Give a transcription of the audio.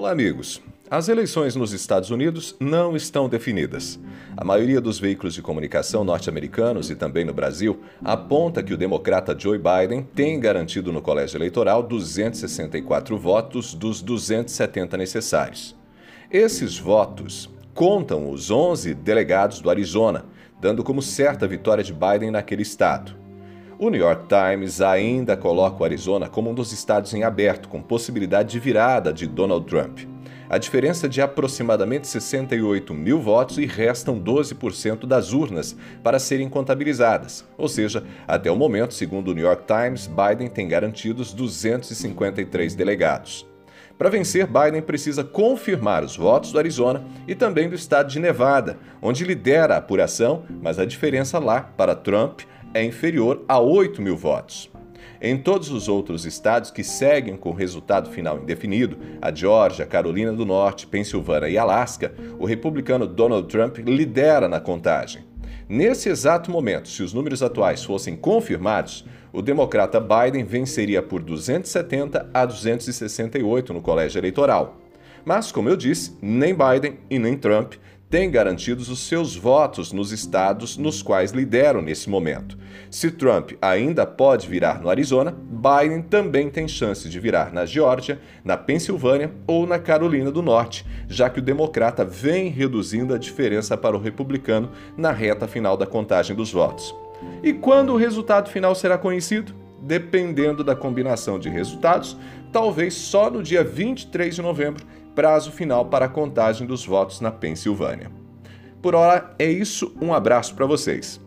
Olá, amigos. As eleições nos Estados Unidos não estão definidas. A maioria dos veículos de comunicação norte-americanos e também no Brasil aponta que o democrata Joe Biden tem garantido no colégio eleitoral 264 votos dos 270 necessários. Esses votos contam os 11 delegados do Arizona, dando como certa a vitória de Biden naquele estado. O New York Times ainda coloca o Arizona como um dos estados em aberto, com possibilidade de virada de Donald Trump. A diferença é de aproximadamente 68 mil votos e restam 12% das urnas para serem contabilizadas. Ou seja, até o momento, segundo o New York Times, Biden tem garantidos 253 delegados. Para vencer, Biden precisa confirmar os votos do Arizona e também do estado de Nevada, onde lidera a apuração, mas a diferença lá para Trump é inferior a 8 mil votos. Em todos os outros estados que seguem com resultado final indefinido, a Geórgia, Carolina do Norte, Pensilvânia e Alasca, o republicano Donald Trump lidera na contagem. Nesse exato momento, se os números atuais fossem confirmados, o democrata Biden venceria por 270 a 268 no colégio eleitoral. Mas, como eu disse, nem Biden e nem Trump têm garantidos os seus votos nos estados nos quais lideram nesse momento. Se Trump ainda pode virar no Arizona, Biden também tem chance de virar na Geórgia, na Pensilvânia ou na Carolina do Norte, já que o democrata vem reduzindo a diferença para o republicano na reta final da contagem dos votos. E quando o resultado final será conhecido? Dependendo da combinação de resultados, talvez só no dia 23 de novembro, prazo final para a contagem dos votos na Pensilvânia. Por hora é isso, um abraço para vocês.